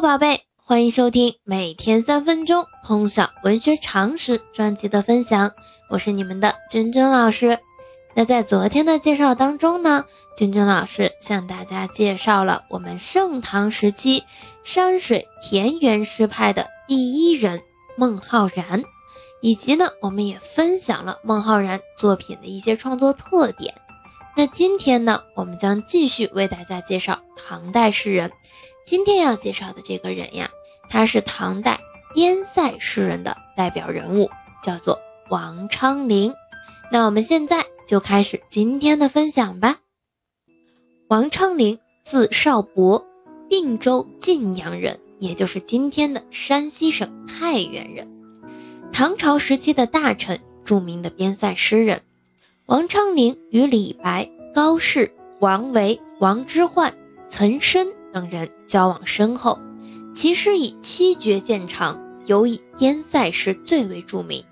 宝贝，欢迎收听每天三分钟通晓文学常识专辑的分享，我是你们的君君老师。那在昨天的介绍当中呢，君君老师向大家介绍了我们盛唐时期山水田园诗派的第一人孟浩然，以及呢，我们也分享了孟浩然作品的一些创作特点。那今天呢，我们将继续为大家介绍唐代诗人。今天要介绍的这个人呀，他是唐代边塞诗人的代表人物，叫做王昌龄。那我们现在就开始今天的分享吧。王昌龄，字少伯，并州晋阳人，也就是今天的山西省太原人。唐朝时期的大臣，著名的边塞诗人。王昌龄与李白、高适、王维、王之涣、岑参。等人交往深厚，其诗以七绝见长，尤以边塞诗最为著名，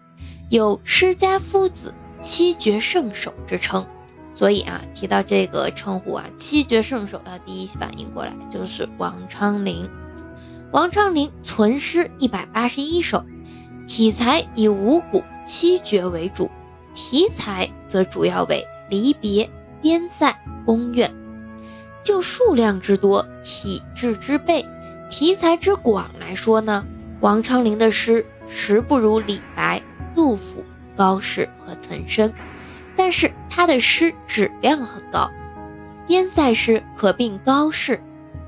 有“诗家夫子，七绝圣手”之称。所以啊，提到这个称呼啊，“七绝圣手”啊，第一反应过来就是王昌龄。王昌龄存诗一百八十一首，体裁以五谷七绝为主，题材则主要为离别、边塞、宫怨。就数量之多、体质之备、题材之广来说呢，王昌龄的诗实不如李白、杜甫、高适和岑参，但是他的诗质量很高。边塞诗可并高适、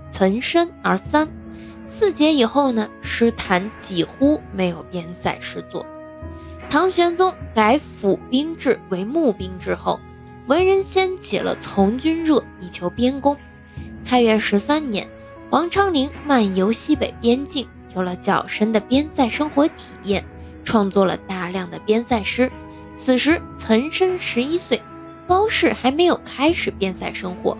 岑参而三。四杰以后呢，诗坛几乎没有边塞诗作。唐玄宗改府兵制为募兵制后，文人掀起了从军热，以求边功。开元十三年，王昌龄漫游西北边境，有了较深的边塞生活体验，创作了大量的边塞诗。此时，岑参十一岁，高适还没有开始边塞生活。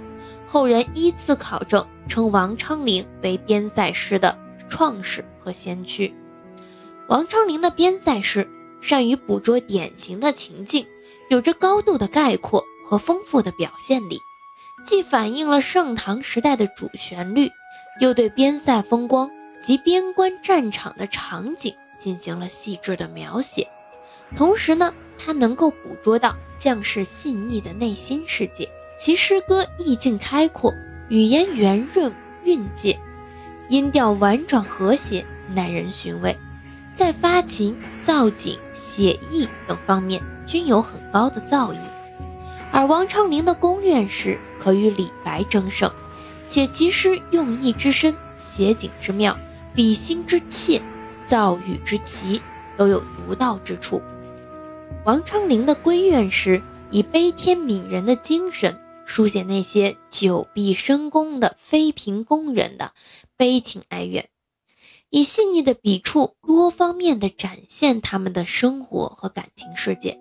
后人依次考证，称王昌龄为边塞诗的创始和先驱。王昌龄的边塞诗善于捕捉典型的情境，有着高度的概括和丰富的表现力。既反映了盛唐时代的主旋律，又对边塞风光及边关战场的场景进行了细致的描写。同时呢，他能够捕捉到将士细腻的内心世界。其诗歌意境开阔，语言圆润韵介，音调婉转和谐，耐人寻味。在发情、造景、写意等方面均有很高的造诣。而王昌龄的宫苑诗可与李白争胜，且其诗用意之深、写景之妙、笔心之切、造语之奇，都有独到之处。王昌龄的闺怨诗以悲天悯人的精神，书写那些久闭深宫的妃嫔宫人的悲情哀怨，以细腻的笔触，多方面的展现他们的生活和感情世界。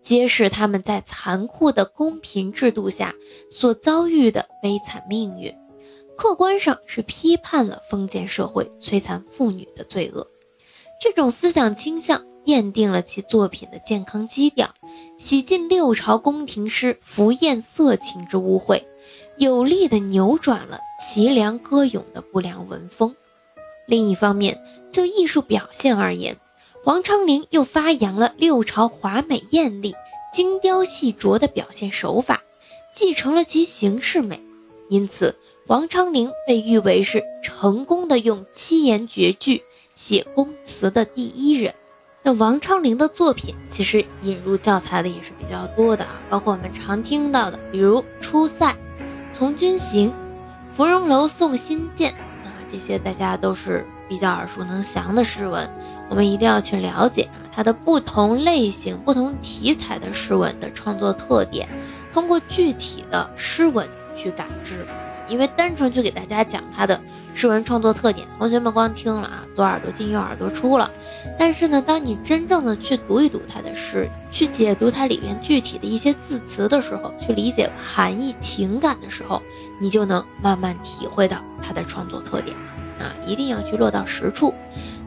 揭示他们在残酷的公平制度下所遭遇的悲惨命运，客观上是批判了封建社会摧残妇女的罪恶。这种思想倾向奠定了其作品的健康基调，洗尽六朝宫廷诗浮艳色情之污秽，有力地扭转了凄凉歌咏的不良文风。另一方面，就艺术表现而言，王昌龄又发扬了六朝华美艳丽、精雕细琢的表现手法，继承了其形式美，因此王昌龄被誉为是成功的用七言绝句写宫词的第一人。那王昌龄的作品其实引入教材的也是比较多的啊，包括我们常听到的，比如《出塞》《从军行》《芙蓉楼送辛渐》啊，这些大家都是。比较耳熟能详的诗文，我们一定要去了解啊，它的不同类型、不同题材的诗文的创作特点，通过具体的诗文去感知。因为单纯去给大家讲它的诗文创作特点，同学们光听了啊，左耳朵进右耳朵出了。但是呢，当你真正的去读一读他的诗，去解读它里面具体的一些字词的时候，去理解含义、情感的时候，你就能慢慢体会到它的创作特点了。啊，一定要去落到实处。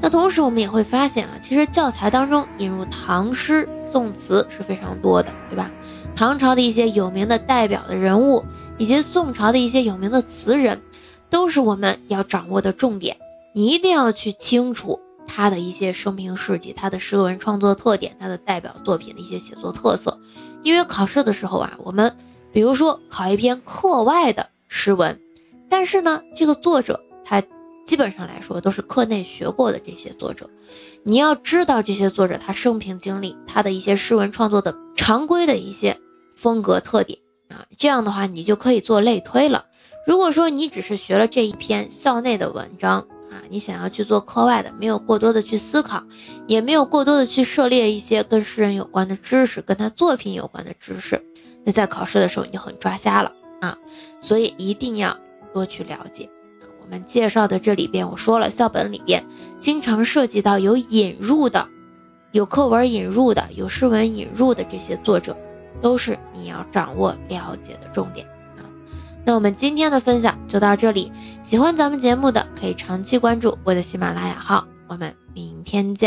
那同时，我们也会发现啊，其实教材当中引入唐诗宋词是非常多的，对吧？唐朝的一些有名的代表的人物，以及宋朝的一些有名的词人，都是我们要掌握的重点。你一定要去清楚他的一些生平事迹、他的诗文创作特点、他的代表作品的一些写作特色。因为考试的时候啊，我们比如说考一篇课外的诗文，但是呢，这个作者他基本上来说都是课内学过的这些作者，你要知道这些作者他生平经历、他的一些诗文创作的常规的一些风格特点啊，这样的话你就可以做类推了。如果说你只是学了这一篇校内的文章啊，你想要去做课外的，没有过多的去思考，也没有过多的去涉猎一些跟诗人有关的知识，跟他作品有关的知识，那在考试的时候你就很抓瞎了啊！所以一定要多去了解。我们介绍的这里边，我说了，校本里边经常涉及到有引入的、有课文引入的、有诗文引入的这些作者，都是你要掌握了解的重点啊。那我们今天的分享就到这里，喜欢咱们节目的可以长期关注我的喜马拉雅号，我们明天见。